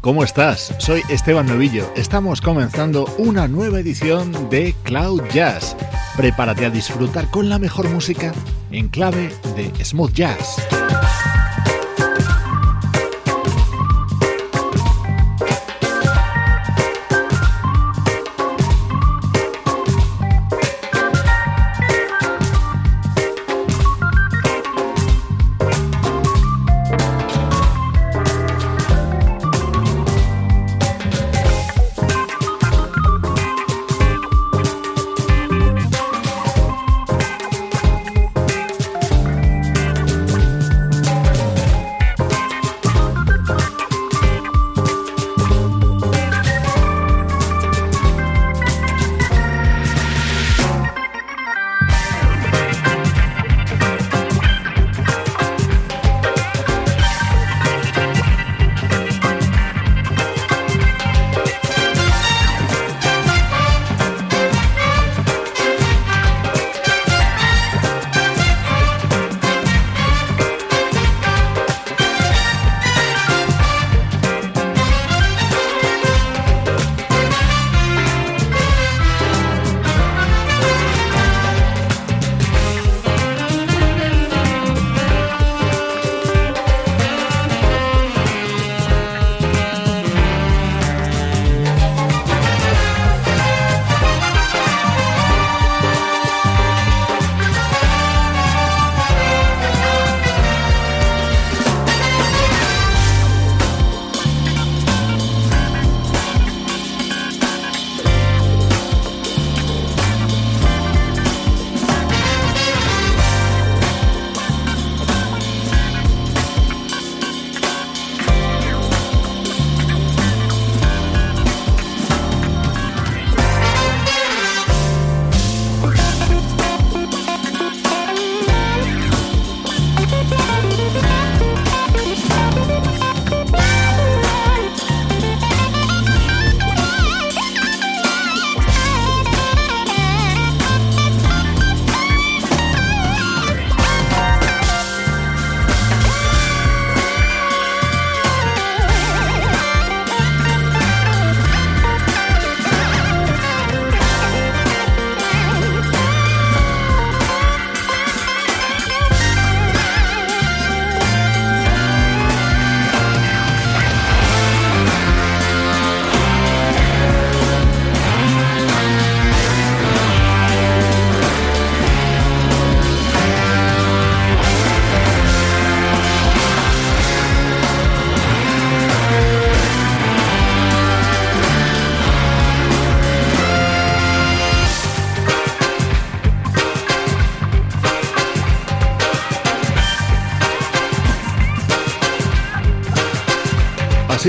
¿Cómo estás? Soy Esteban Novillo. Estamos comenzando una nueva edición de Cloud Jazz. Prepárate a disfrutar con la mejor música en clave de smooth jazz.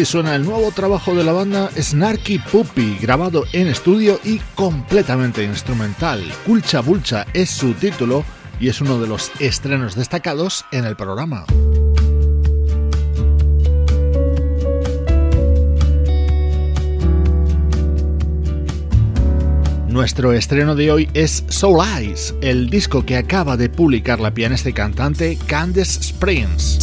Suena el nuevo trabajo de la banda Snarky Puppy, grabado en estudio y completamente instrumental. Culcha Bulcha es su título y es uno de los estrenos destacados en el programa. Nuestro estreno de hoy es Soul Eyes, el disco que acaba de publicar la pianista y cantante Candice Springs.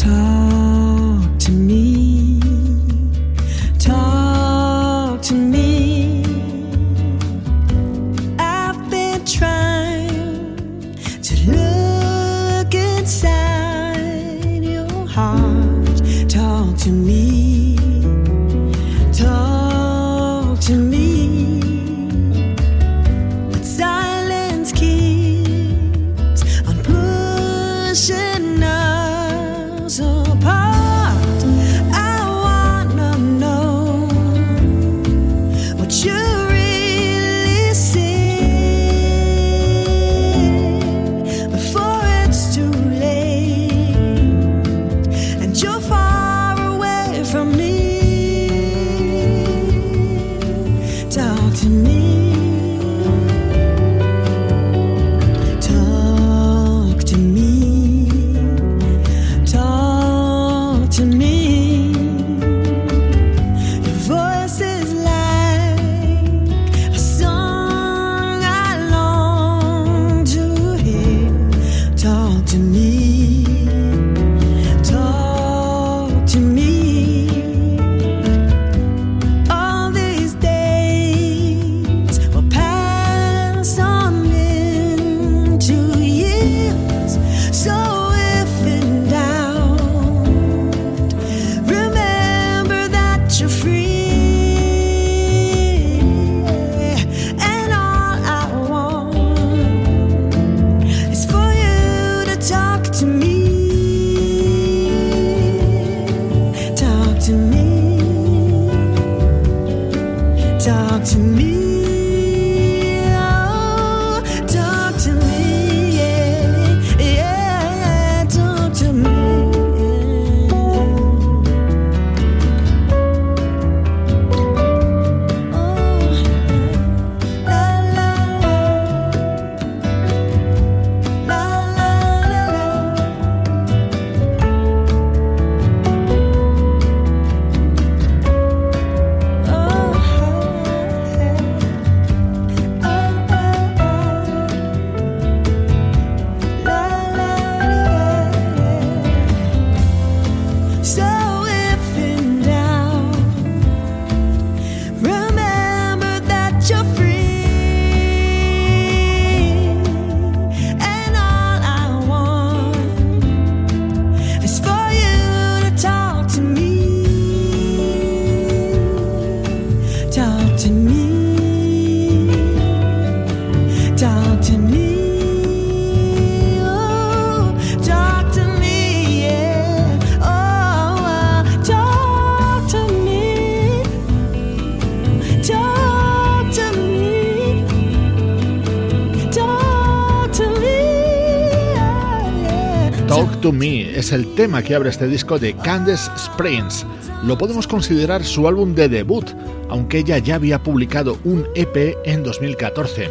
es el tema que abre este disco de Candace Springs. Lo podemos considerar su álbum de debut, aunque ella ya había publicado un EP en 2014.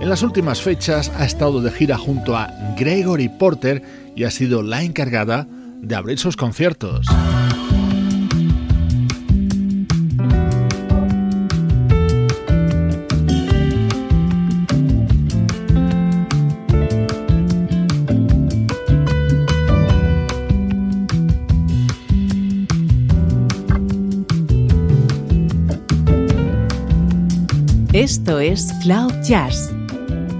En las últimas fechas ha estado de gira junto a Gregory Porter y ha sido la encargada de abrir sus conciertos. Esto es Cloud Jazz,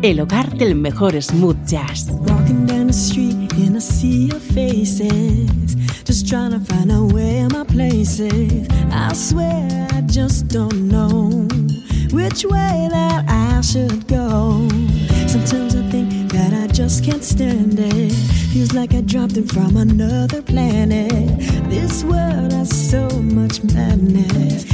el hogar del mejor smooth jazz. Walking down the street in a sea of faces, just trying to find out where my place is. I swear I just don't know which way that I should go. Sometimes I think that I just can't stand it. Feels like I dropped in from another planet. This world has so much madness.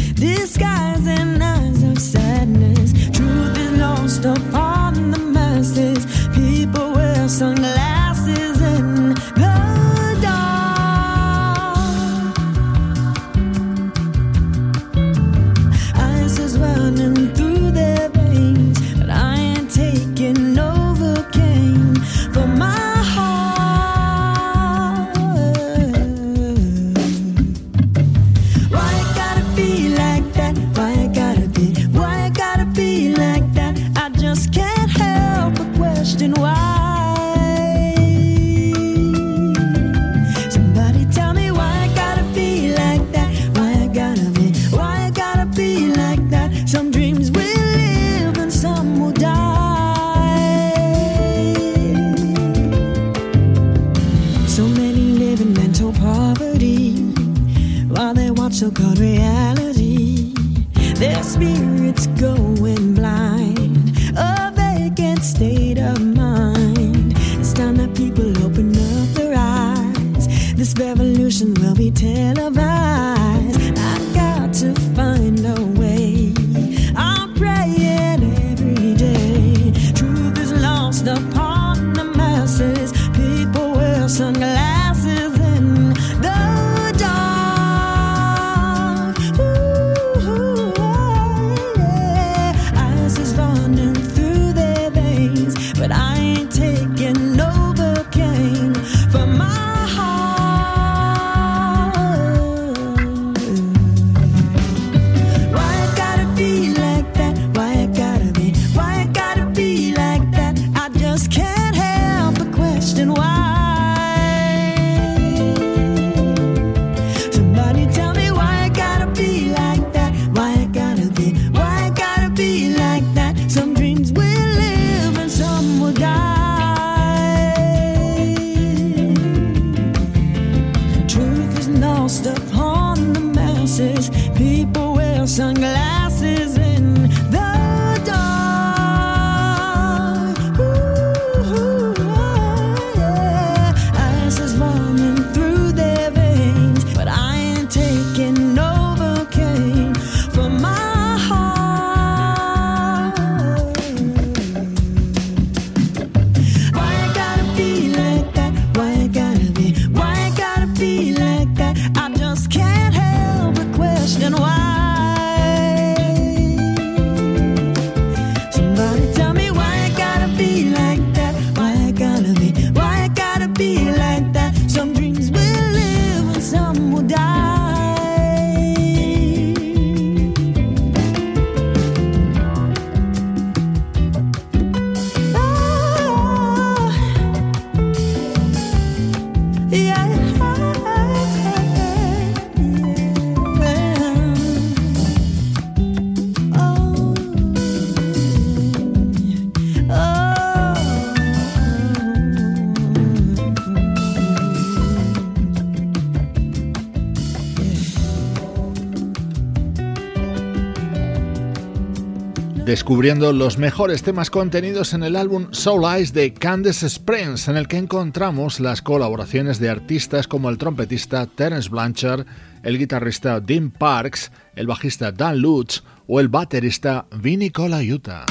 Descubriendo los mejores temas contenidos en el álbum Soul Eyes de Candace Springs, en el que encontramos las colaboraciones de artistas como el trompetista Terence Blanchard, el guitarrista Dean Parks, el bajista Dan Lutz o el baterista Vinny Colaiuta.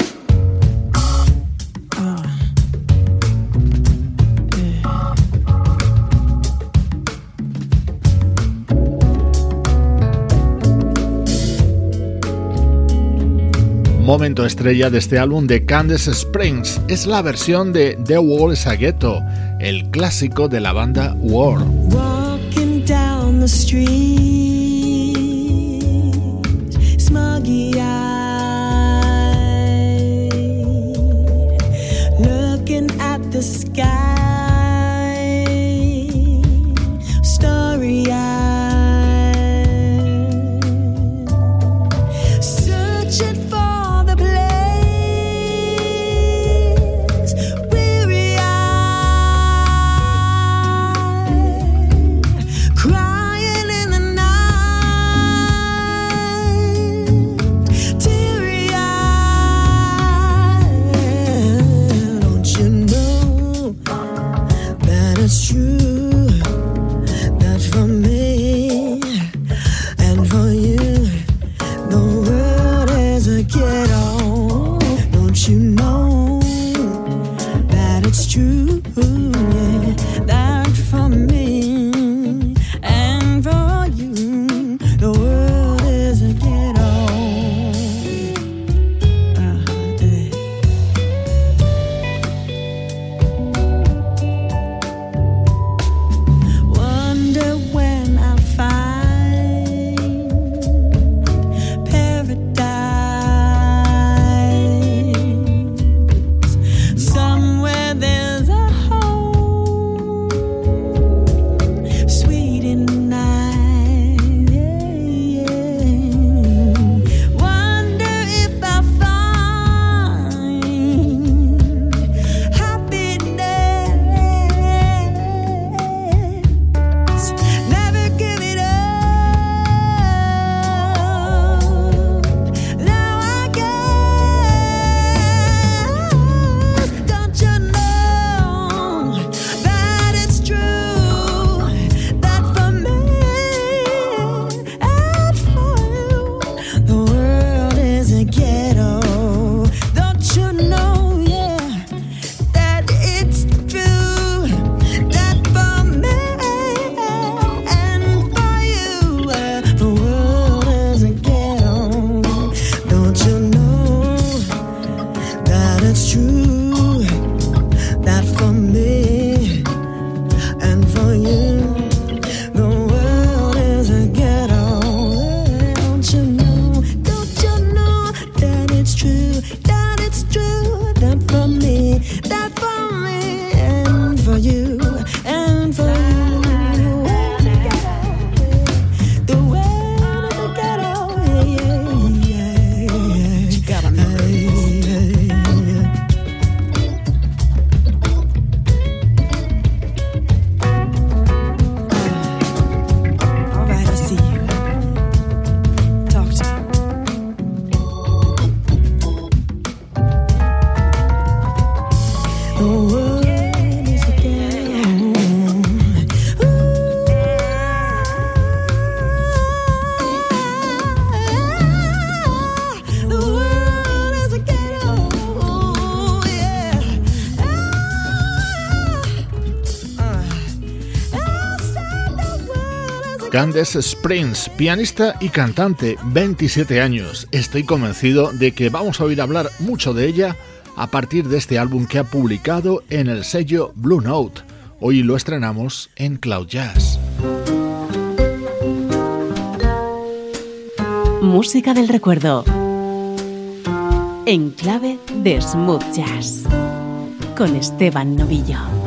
Momento estrella de este álbum de Candace Springs es la versión de The Wall is a Ghetto, el clásico de la banda War. Candace Springs, pianista y cantante, 27 años. Estoy convencido de que vamos a oír hablar mucho de ella a partir de este álbum que ha publicado en el sello Blue Note. Hoy lo estrenamos en Cloud Jazz. Música del recuerdo. En clave de smooth jazz. Con Esteban Novillo.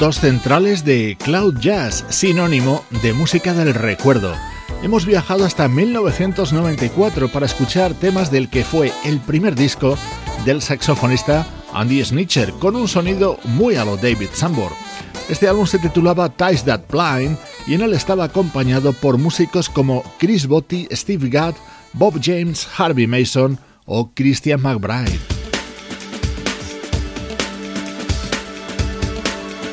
Minutos centrales de Cloud Jazz, sinónimo de música del recuerdo. Hemos viajado hasta 1994 para escuchar temas del que fue el primer disco del saxofonista Andy Snitcher, con un sonido muy a lo David Sambor. Este álbum se titulaba Ties That Blind y en él estaba acompañado por músicos como Chris Botti, Steve Gadd, Bob James, Harvey Mason o Christian McBride.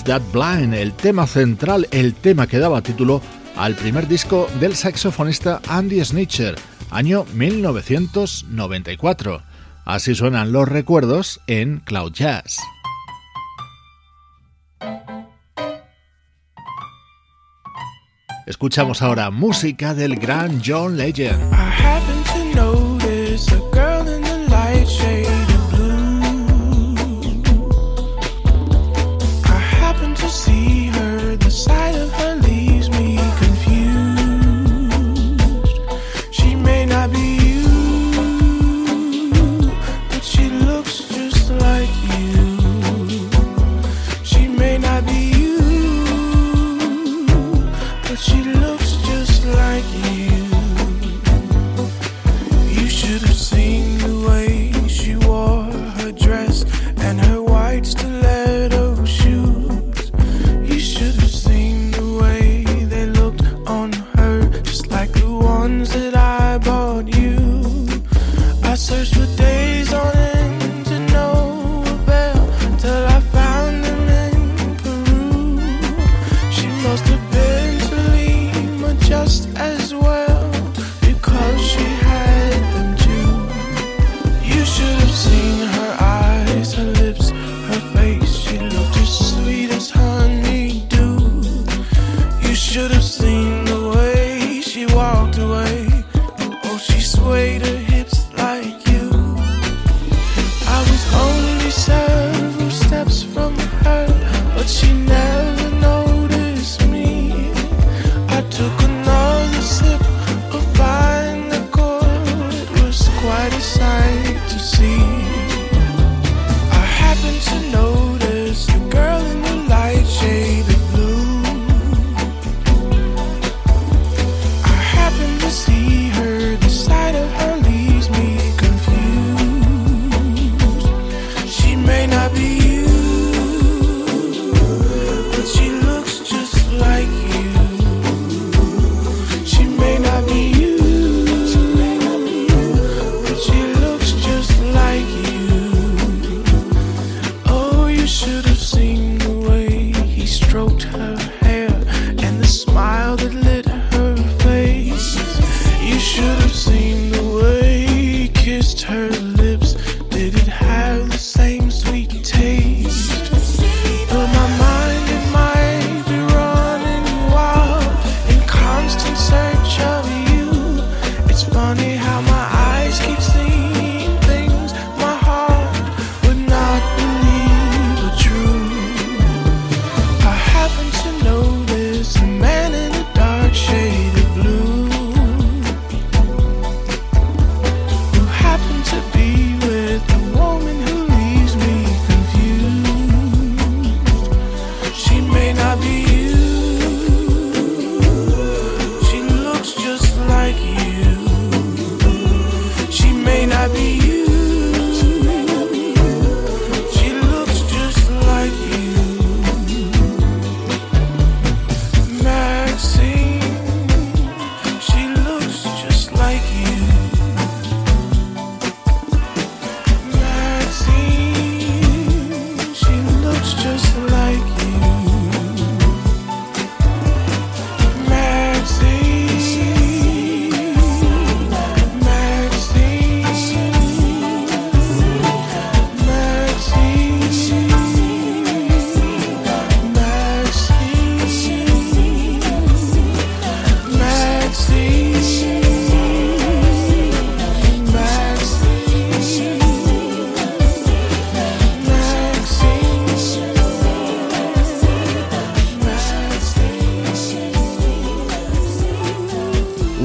That Blind, el tema central, el tema que daba título al primer disco del saxofonista Andy Snitcher, año 1994. Así suenan los recuerdos en Cloud Jazz. Escuchamos ahora música del gran John Legend.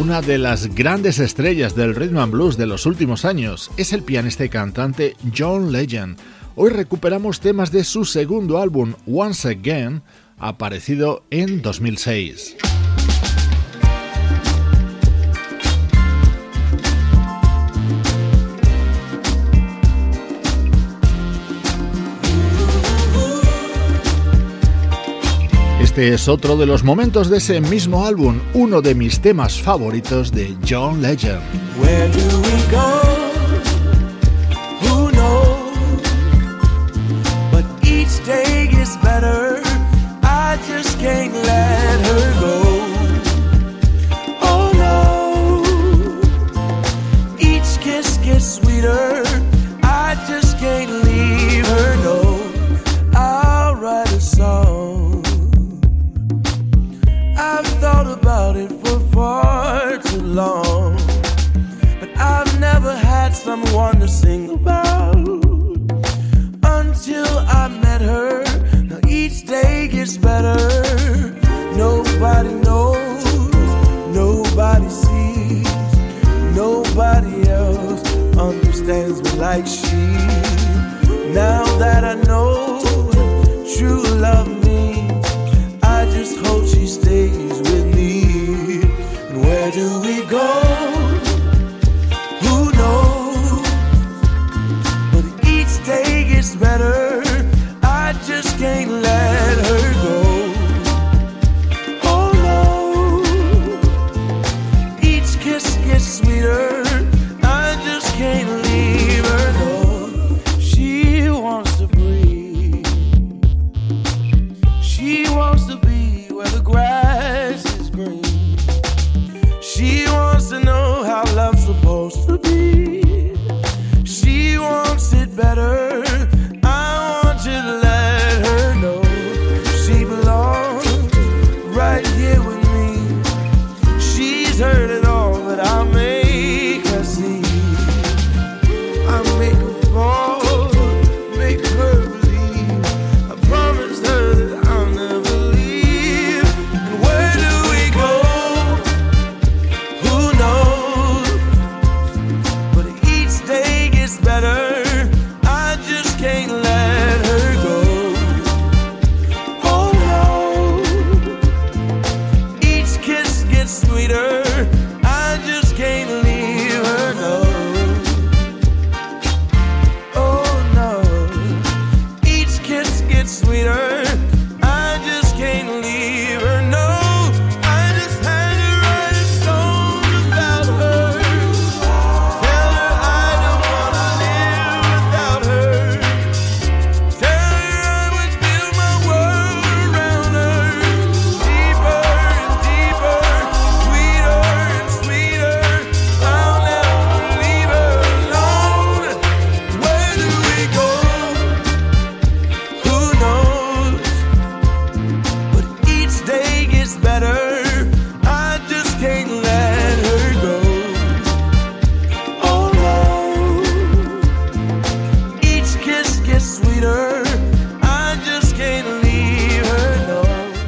De las grandes estrellas del rhythm and blues de los últimos años es el pianista y cantante John Legend. Hoy recuperamos temas de su segundo álbum Once Again, aparecido en 2006. Este es otro de los momentos de ese mismo álbum, uno de mis temas favoritos de John Legend. Where do we go?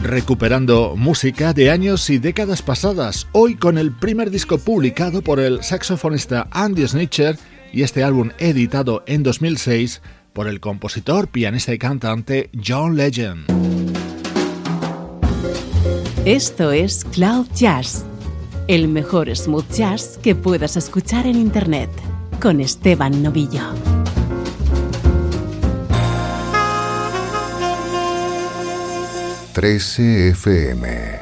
Recuperando música de años y décadas pasadas, hoy con el primer disco publicado por el saxofonista Andy Snitcher y este álbum editado en 2006 por el compositor, pianista y cantante John Legend. Esto es Cloud Jazz, el mejor smooth jazz que puedas escuchar en Internet, con Esteban Novillo. 13 FM.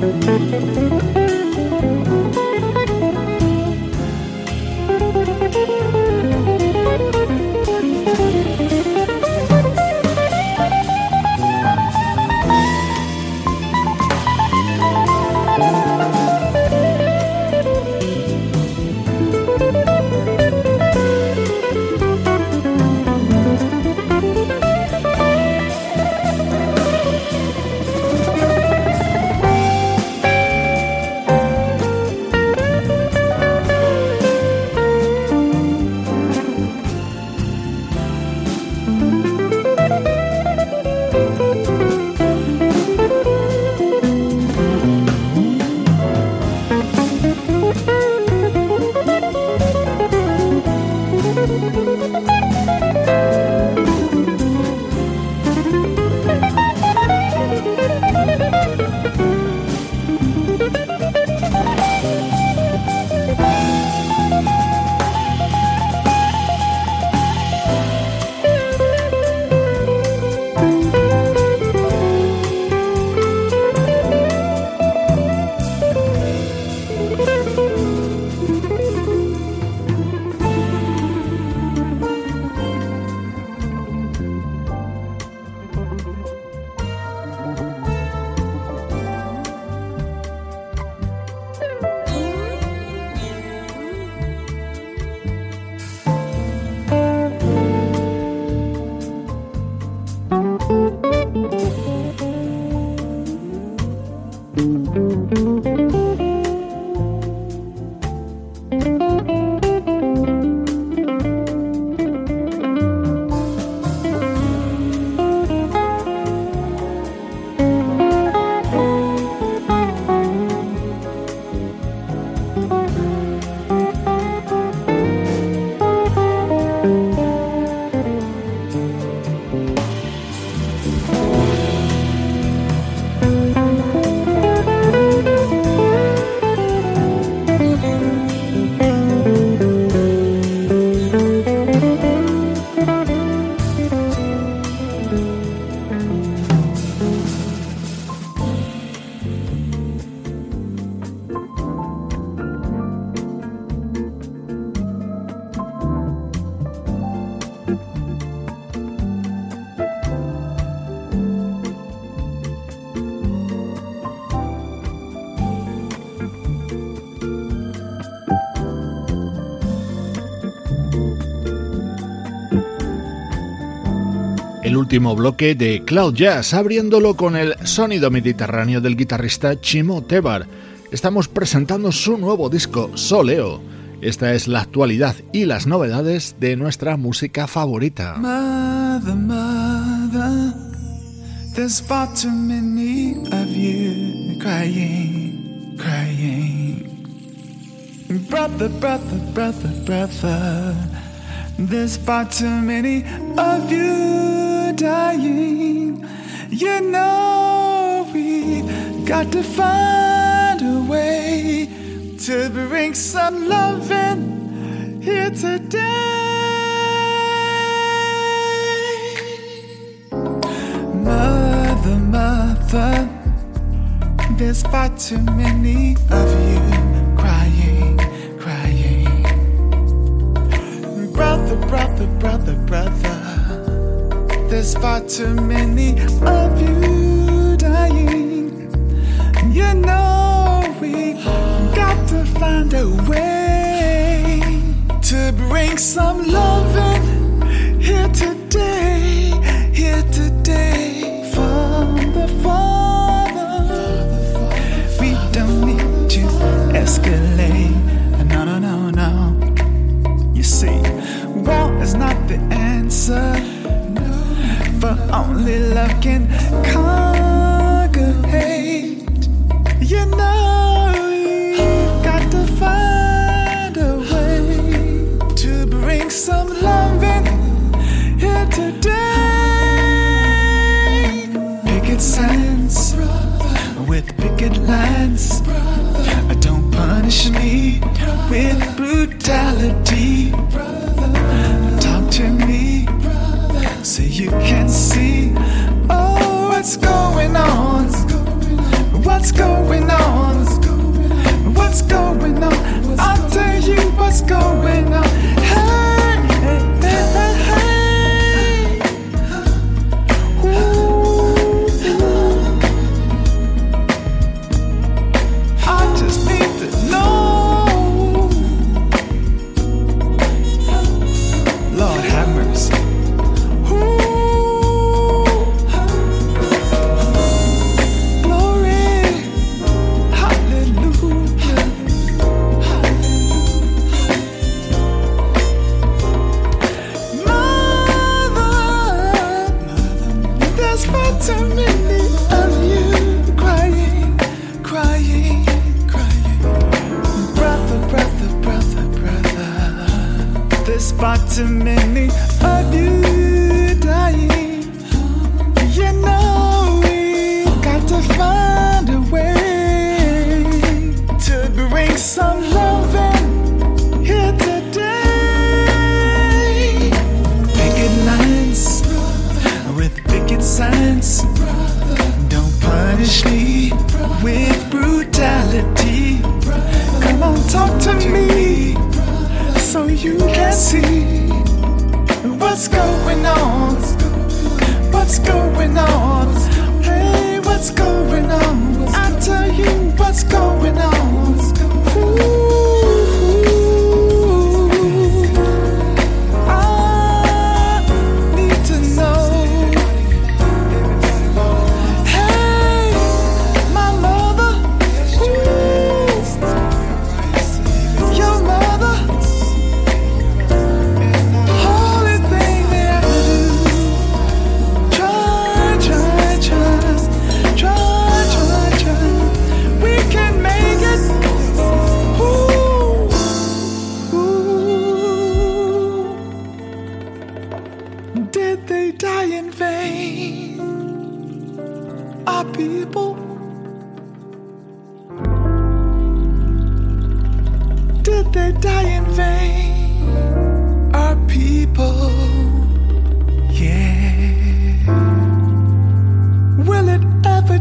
Thank you. Último bloque de Cloud Jazz, abriéndolo con el sonido mediterráneo del guitarrista Chimo Tebar. Estamos presentando su nuevo disco, Soleo. Esta es la actualidad y las novedades de nuestra música favorita. Mother, mother, there's far too many of you crying, crying. Brother, brother, brother, brother, there's far too many of you. Dying. You know we've got to find a way to bring some love in here today. Mother, mother, there's far too many of you crying, crying. Brother, brother, brother, brother. There's far too many of you dying. You know we got to find a way to bring some love in here today, here today from the Father. We don't need to escalate. No, no, no, no. You see, war is not the answer but only love can conquer hate. You know, you got to find a way to bring some love in here today. Picket signs with picket lines. Don't punish me with brutality. What's going on?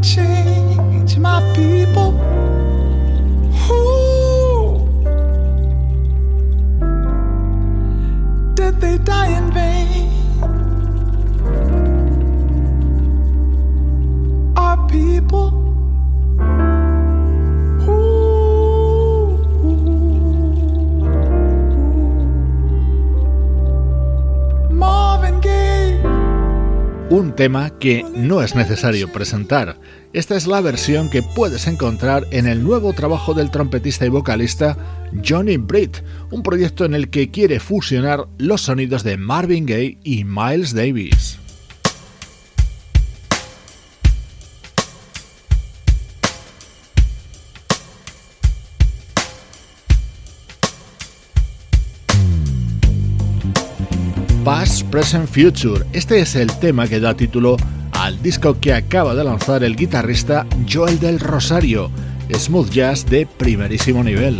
Change, my people? Who did they die in vain? Un tema que no es necesario presentar. Esta es la versión que puedes encontrar en el nuevo trabajo del trompetista y vocalista Johnny Britt, un proyecto en el que quiere fusionar los sonidos de Marvin Gaye y Miles Davis. Past, Present, Future. Este es el tema que da título al disco que acaba de lanzar el guitarrista Joel del Rosario, smooth jazz de primerísimo nivel.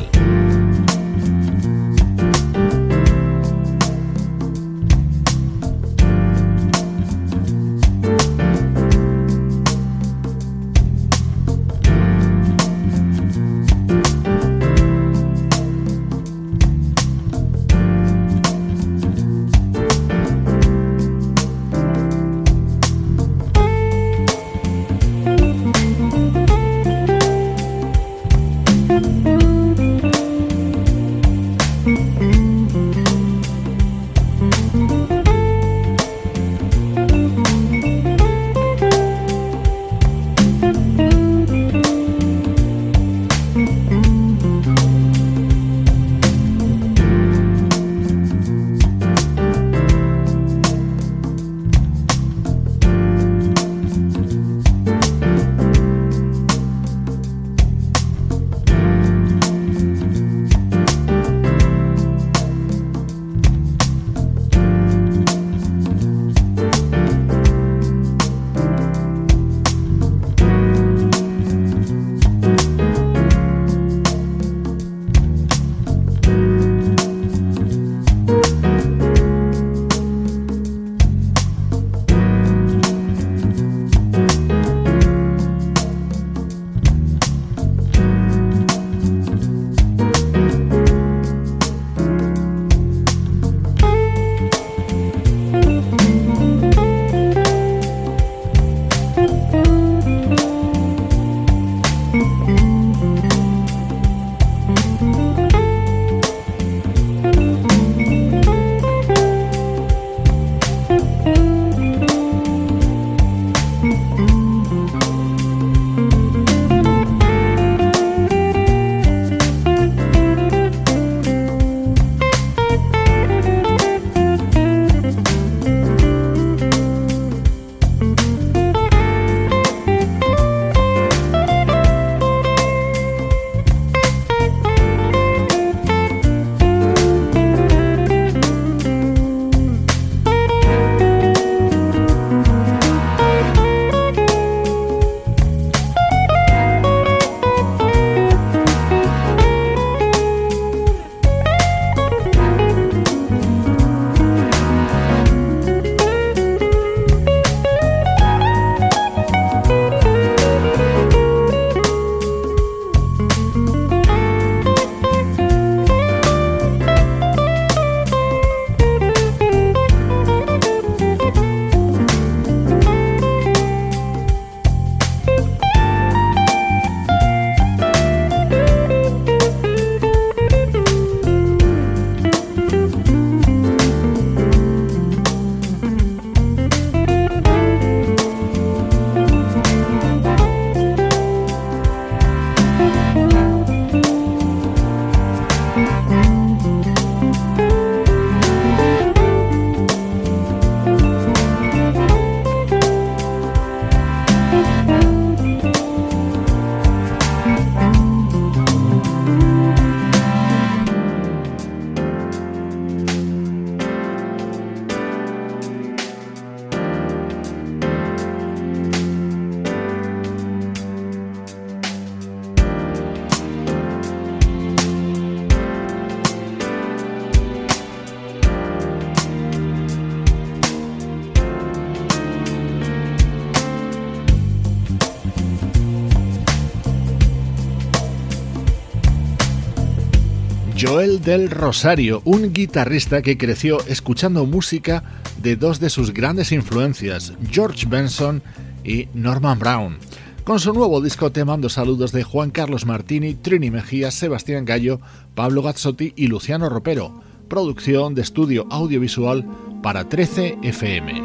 Del Rosario, un guitarrista que creció escuchando música de dos de sus grandes influencias, George Benson y Norman Brown. Con su nuevo disco te mando saludos de Juan Carlos Martini, Trini Mejía, Sebastián Gallo, Pablo Gazzotti y Luciano Ropero. Producción de estudio audiovisual para 13 FM.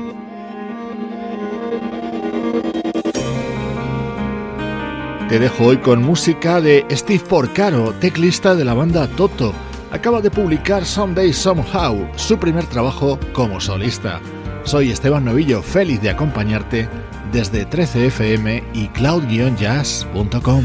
Te dejo hoy con música de Steve Porcaro, teclista de la banda Toto. Acaba de publicar Someday Somehow, su primer trabajo como solista. Soy Esteban Novillo, feliz de acompañarte desde 13fm y cloud-jazz.com.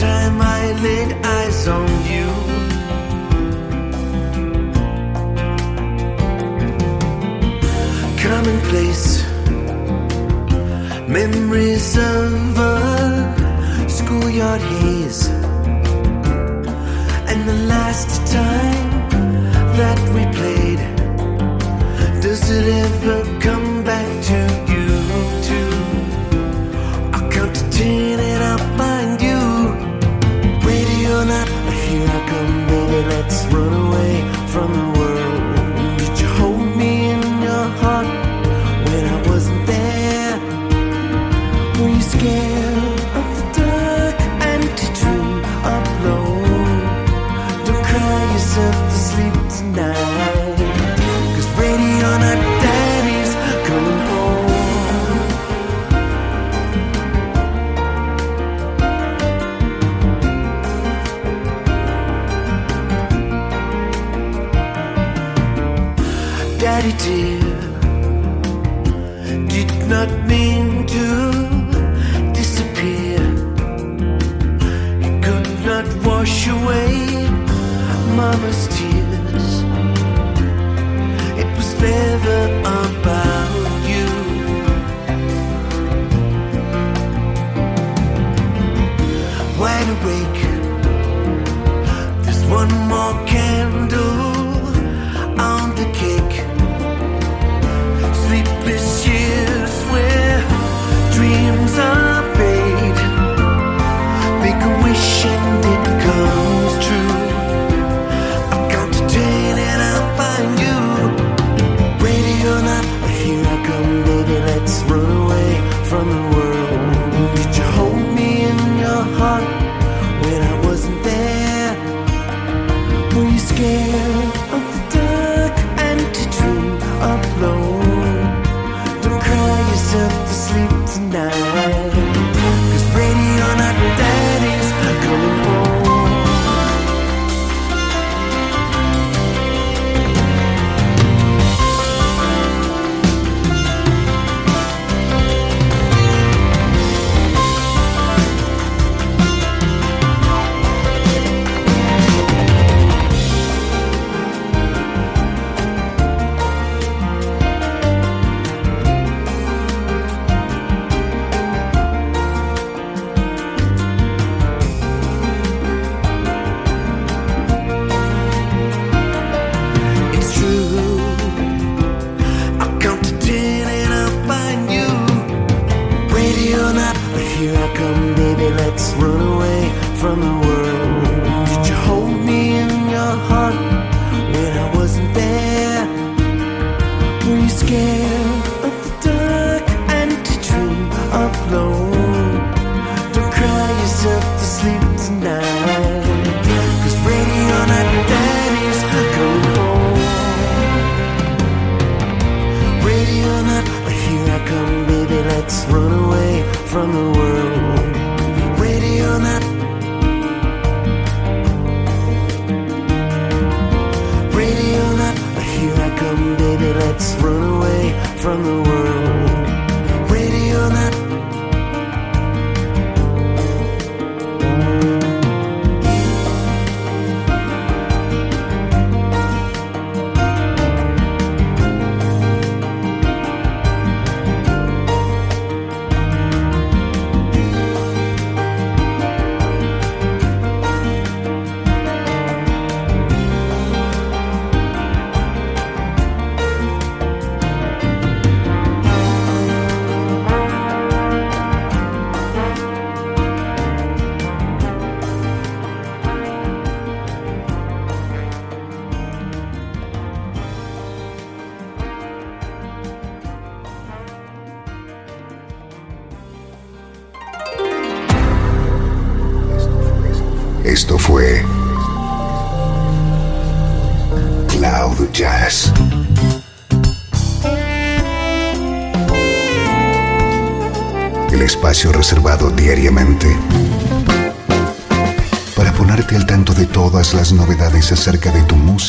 time I laid eyes on you. Commonplace memories of a schoolyard haze, and the last time that we played. Does it ever come back to you? Too? I count to ten and I'll